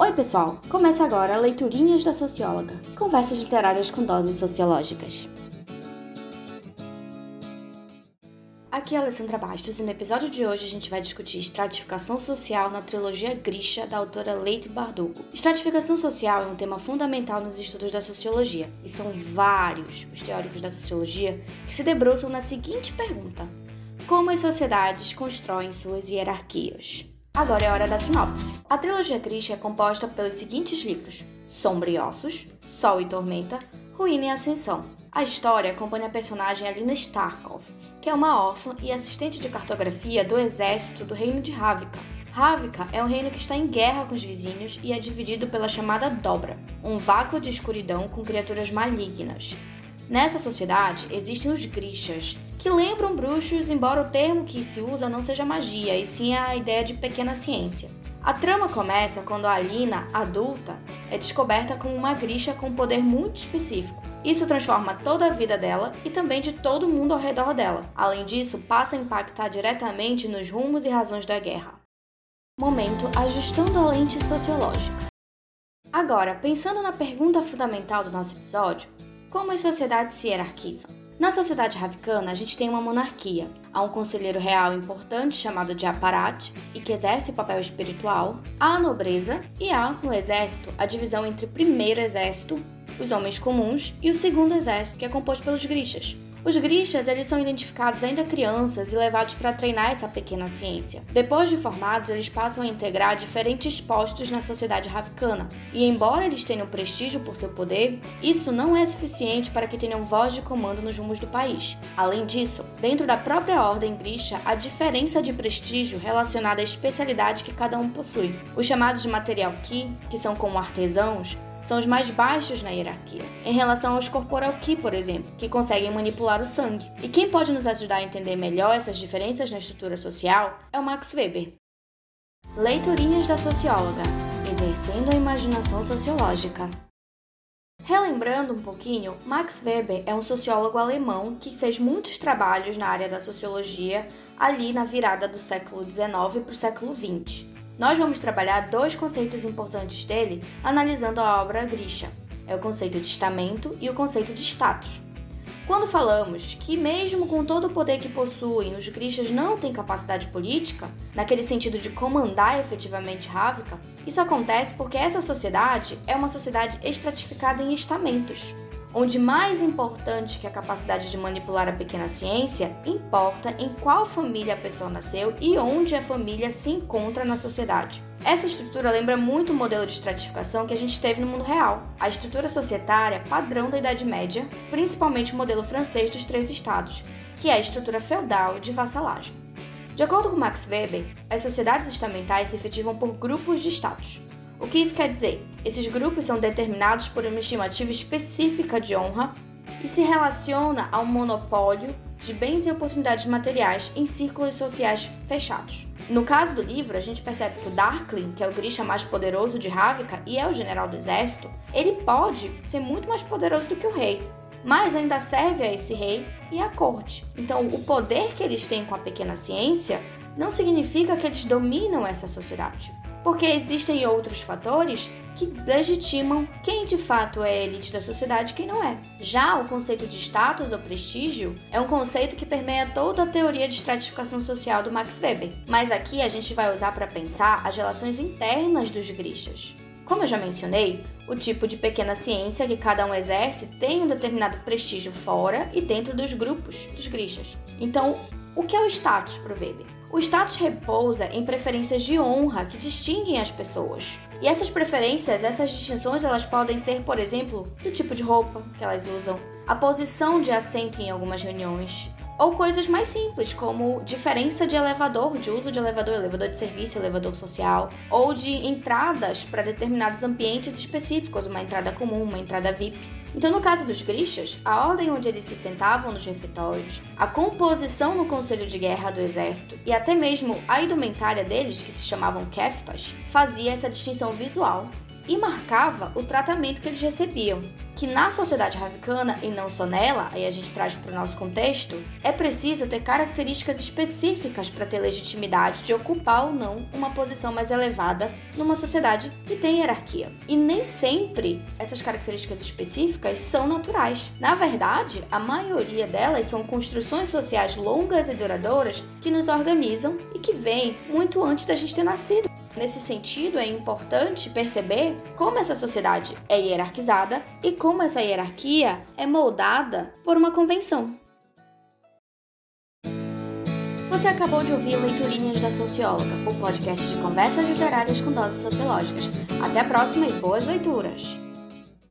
Oi, pessoal! Começa agora Leiturinhas da Socióloga conversas literárias com doses sociológicas. Aqui é a Alessandra Bastos e no episódio de hoje a gente vai discutir estratificação social na trilogia Grisha da autora Leite Bardugo. Estratificação social é um tema fundamental nos estudos da sociologia e são vários os teóricos da sociologia que se debruçam na seguinte pergunta: Como as sociedades constroem suas hierarquias? Agora é hora da sinopse. A trilogia Grisha é composta pelos seguintes livros: Sombra e Ossos, Sol e Tormenta, Ruína e Ascensão. A história acompanha a personagem Alina Starkov, que é uma órfã e assistente de cartografia do exército do reino de Ravika. Ravika é um reino que está em guerra com os vizinhos e é dividido pela chamada Dobra, um vácuo de escuridão com criaturas malignas. Nessa sociedade existem os Grishas, que lembram bruxos, embora o termo que se usa não seja magia, e sim a ideia de pequena ciência. A trama começa quando a Alina, adulta, é descoberta como uma Grisha com um poder muito específico. Isso transforma toda a vida dela e também de todo mundo ao redor dela. Além disso, passa a impactar diretamente nos rumos e razões da guerra. Momento ajustando a lente sociológica. Agora, pensando na pergunta fundamental do nosso episódio, como as sociedades se hierarquizam? Na sociedade ravicana, a gente tem uma monarquia. Há um conselheiro real importante chamado de aparat e que exerce papel espiritual. Há a nobreza e há, no exército, a divisão entre primeiro exército, os homens comuns, e o segundo exército, que é composto pelos grixas, os grishas eles são identificados ainda crianças e levados para treinar essa pequena ciência. Depois de formados, eles passam a integrar diferentes postos na sociedade ravicana. E embora eles tenham prestígio por seu poder, isso não é suficiente para que tenham voz de comando nos rumos do país. Além disso, dentro da própria ordem grisha, há diferença de prestígio relacionada à especialidade que cada um possui. Os chamados de material ki, que são como artesãos, são os mais baixos na hierarquia, em relação aos corporal ki, por exemplo, que conseguem manipular o sangue. E quem pode nos ajudar a entender melhor essas diferenças na estrutura social é o Max Weber. Leiturinhas da socióloga, exercendo a imaginação sociológica. Relembrando um pouquinho, Max Weber é um sociólogo alemão que fez muitos trabalhos na área da sociologia ali na virada do século XIX para o século XX. Nós vamos trabalhar dois conceitos importantes dele analisando a obra Grisha: é o conceito de estamento e o conceito de status. Quando falamos que, mesmo com todo o poder que possuem, os Grishas não têm capacidade política, naquele sentido de comandar efetivamente Ravika, isso acontece porque essa sociedade é uma sociedade estratificada em estamentos onde mais importante que a capacidade de manipular a pequena ciência importa em qual família a pessoa nasceu e onde a família se encontra na sociedade. Essa estrutura lembra muito o modelo de estratificação que a gente teve no mundo real, a estrutura societária padrão da Idade Média, principalmente o modelo francês dos três estados, que é a estrutura feudal de vassalagem. De acordo com Max Weber, as sociedades estamentais se efetivam por grupos de estados. O que isso quer dizer? Esses grupos são determinados por uma estimativa específica de honra e se relaciona ao monopólio de bens e oportunidades materiais em círculos sociais fechados. No caso do livro, a gente percebe que o Darkling, que é o Grisha mais poderoso de Ravika e é o general do exército, ele pode ser muito mais poderoso do que o rei, mas ainda serve a esse rei e à corte. Então, o poder que eles têm com a pequena ciência não significa que eles dominam essa sociedade porque existem outros fatores que legitimam quem de fato é elite da sociedade e quem não é. Já o conceito de status ou prestígio é um conceito que permeia toda a teoria de estratificação social do Max Weber, mas aqui a gente vai usar para pensar as relações internas dos grishas. Como eu já mencionei, o tipo de pequena ciência que cada um exerce tem um determinado prestígio fora e dentro dos grupos dos grishas. Então, o que é o status para o Weber? O status repousa em preferências de honra que distinguem as pessoas. E essas preferências, essas distinções, elas podem ser, por exemplo, do tipo de roupa que elas usam, a posição de assento em algumas reuniões, ou coisas mais simples, como diferença de elevador, de uso de elevador, elevador de serviço, elevador social, ou de entradas para determinados ambientes específicos, uma entrada comum, uma entrada VIP. Então, no caso dos grishas, a ordem onde eles se sentavam nos refeitórios, a composição no conselho de guerra do exército e até mesmo a indumentária deles, que se chamavam keftas, fazia essa distinção visual e marcava o tratamento que eles recebiam. Que na sociedade ravicana, e não só nela, aí a gente traz para o nosso contexto, é preciso ter características específicas para ter legitimidade de ocupar ou não uma posição mais elevada numa sociedade que tem hierarquia. E nem sempre essas características específicas são naturais. Na verdade, a maioria delas são construções sociais longas e duradouras que nos organizam e que vêm muito antes da gente ter nascido. Nesse sentido, é importante perceber como essa sociedade é hierarquizada e como essa hierarquia é moldada por uma convenção. Você acabou de ouvir Leiturinhas da Socióloga, o podcast de conversas literárias com doses sociológicas. Até a próxima e boas leituras!